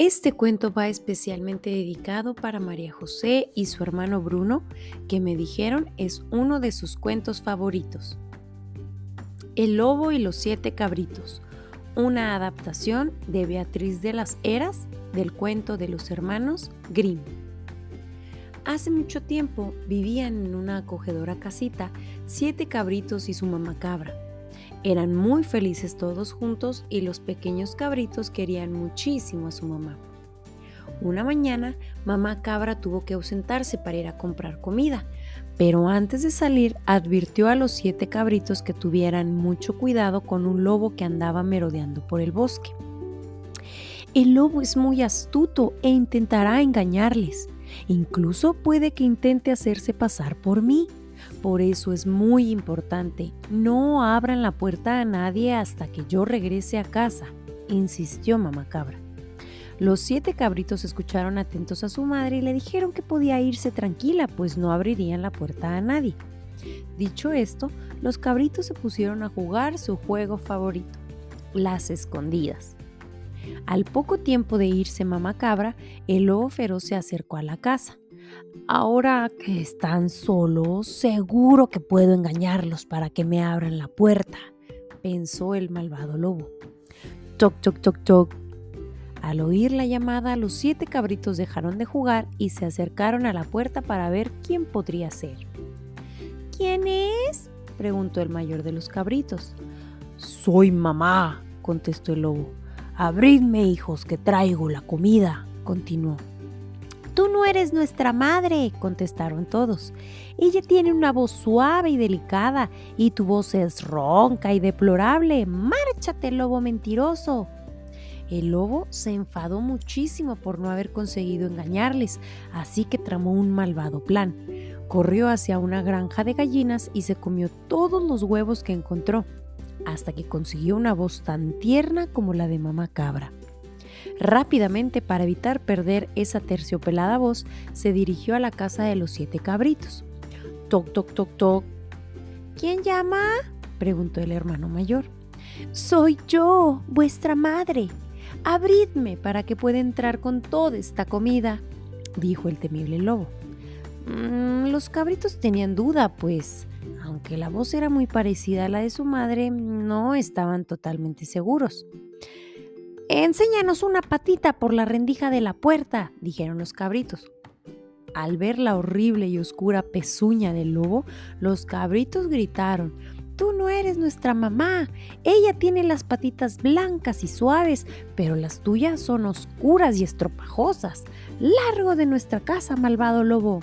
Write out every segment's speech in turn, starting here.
Este cuento va especialmente dedicado para María José y su hermano Bruno, que me dijeron es uno de sus cuentos favoritos. El lobo y los siete cabritos, una adaptación de Beatriz de las Heras del cuento de los hermanos Grimm. Hace mucho tiempo vivían en una acogedora casita siete cabritos y su mamá cabra. Eran muy felices todos juntos y los pequeños cabritos querían muchísimo a su mamá. Una mañana, mamá cabra tuvo que ausentarse para ir a comprar comida, pero antes de salir advirtió a los siete cabritos que tuvieran mucho cuidado con un lobo que andaba merodeando por el bosque. El lobo es muy astuto e intentará engañarles. Incluso puede que intente hacerse pasar por mí. Por eso es muy importante, no abran la puerta a nadie hasta que yo regrese a casa, insistió mamá cabra. Los siete cabritos escucharon atentos a su madre y le dijeron que podía irse tranquila, pues no abrirían la puerta a nadie. Dicho esto, los cabritos se pusieron a jugar su juego favorito, las escondidas. Al poco tiempo de irse mamá cabra, el lobo feroz se acercó a la casa. Ahora que están solos, seguro que puedo engañarlos para que me abran la puerta, pensó el malvado lobo. Toc, toc, toc, toc. Al oír la llamada, los siete cabritos dejaron de jugar y se acercaron a la puerta para ver quién podría ser. ¿Quién es? preguntó el mayor de los cabritos. Soy mamá, contestó el lobo. Abridme, hijos, que traigo la comida, continuó. Tú no eres nuestra madre, contestaron todos. Ella tiene una voz suave y delicada, y tu voz es ronca y deplorable. Márchate, lobo mentiroso. El lobo se enfadó muchísimo por no haber conseguido engañarles, así que tramó un malvado plan. Corrió hacia una granja de gallinas y se comió todos los huevos que encontró, hasta que consiguió una voz tan tierna como la de mamá cabra. Rápidamente, para evitar perder esa terciopelada voz, se dirigió a la casa de los siete cabritos. Toc, toc, toc, toc. ¿Quién llama? preguntó el hermano mayor. Soy yo, vuestra madre. Abridme para que pueda entrar con toda esta comida, dijo el temible lobo. Mm, los cabritos tenían duda, pues, aunque la voz era muy parecida a la de su madre, no estaban totalmente seguros. Enséñanos una patita por la rendija de la puerta, dijeron los cabritos. Al ver la horrible y oscura pezuña del lobo, los cabritos gritaron, Tú no eres nuestra mamá. Ella tiene las patitas blancas y suaves, pero las tuyas son oscuras y estropajosas. Largo de nuestra casa, malvado lobo.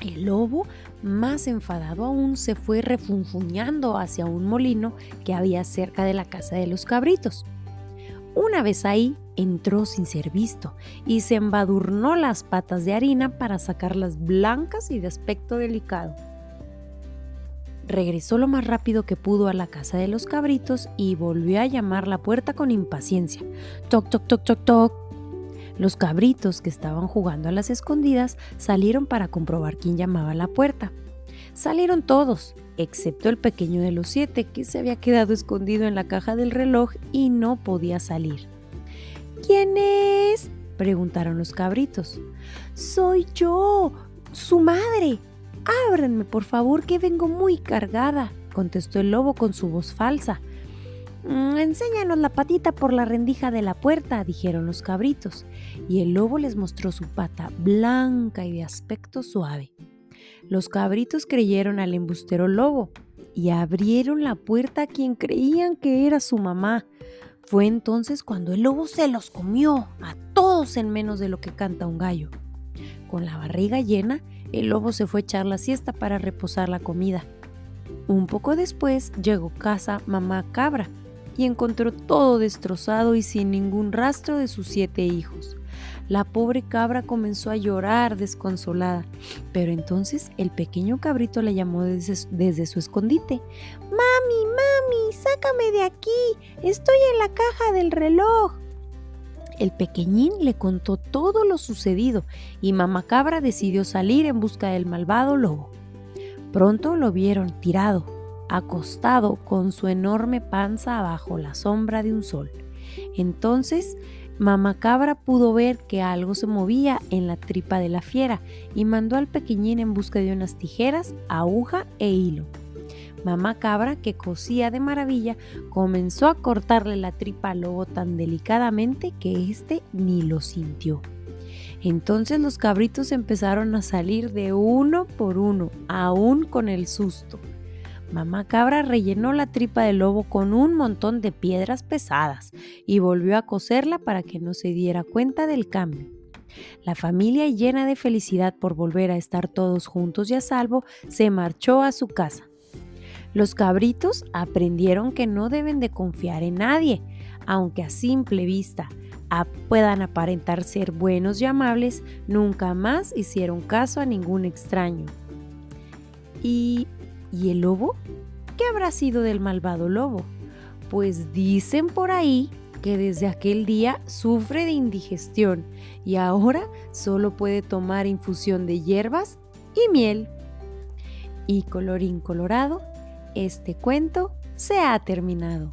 El lobo, más enfadado aún, se fue refunfuñando hacia un molino que había cerca de la casa de los cabritos. Una vez ahí, entró sin ser visto y se embadurnó las patas de harina para sacarlas blancas y de aspecto delicado. Regresó lo más rápido que pudo a la casa de los cabritos y volvió a llamar la puerta con impaciencia. Toc, toc, toc, toc, toc. Los cabritos que estaban jugando a las escondidas salieron para comprobar quién llamaba a la puerta. Salieron todos, excepto el pequeño de los siete, que se había quedado escondido en la caja del reloj y no podía salir. ¿Quién es? preguntaron los cabritos. Soy yo, su madre. Ábranme, por favor, que vengo muy cargada, contestó el lobo con su voz falsa. Mm, enséñanos la patita por la rendija de la puerta, dijeron los cabritos, y el lobo les mostró su pata blanca y de aspecto suave. Los cabritos creyeron al embustero lobo y abrieron la puerta a quien creían que era su mamá. Fue entonces cuando el lobo se los comió a todos en menos de lo que canta un gallo. Con la barriga llena, el lobo se fue a echar la siesta para reposar la comida. Un poco después llegó casa mamá cabra y encontró todo destrozado y sin ningún rastro de sus siete hijos. La pobre cabra comenzó a llorar desconsolada, pero entonces el pequeño cabrito le llamó desde, su escondite. Mami, mami, sácame de aquí, estoy en la caja del reloj. El pequeñín le contó todo lo sucedido y mamá cabra decidió salir en busca del malvado lobo. Pronto lo vieron tirado, acostado con su enorme panza bajo la sombra de un sol. Entonces Mamá Cabra pudo ver que algo se movía en la tripa de la fiera y mandó al pequeñín en busca de unas tijeras, aguja e hilo. Mamá Cabra, que cosía de maravilla, comenzó a cortarle la tripa al lobo tan delicadamente que éste ni lo sintió. Entonces los cabritos empezaron a salir de uno por uno, aún con el susto. Mamá cabra rellenó la tripa del lobo con un montón de piedras pesadas y volvió a coserla para que no se diera cuenta del cambio. La familia, llena de felicidad por volver a estar todos juntos y a salvo, se marchó a su casa. Los cabritos aprendieron que no deben de confiar en nadie, aunque a simple vista puedan aparentar ser buenos y amables, nunca más hicieron caso a ningún extraño. ¿Y ¿Y el lobo? ¿Qué habrá sido del malvado lobo? Pues dicen por ahí que desde aquel día sufre de indigestión y ahora solo puede tomar infusión de hierbas y miel. Y colorín colorado, este cuento se ha terminado.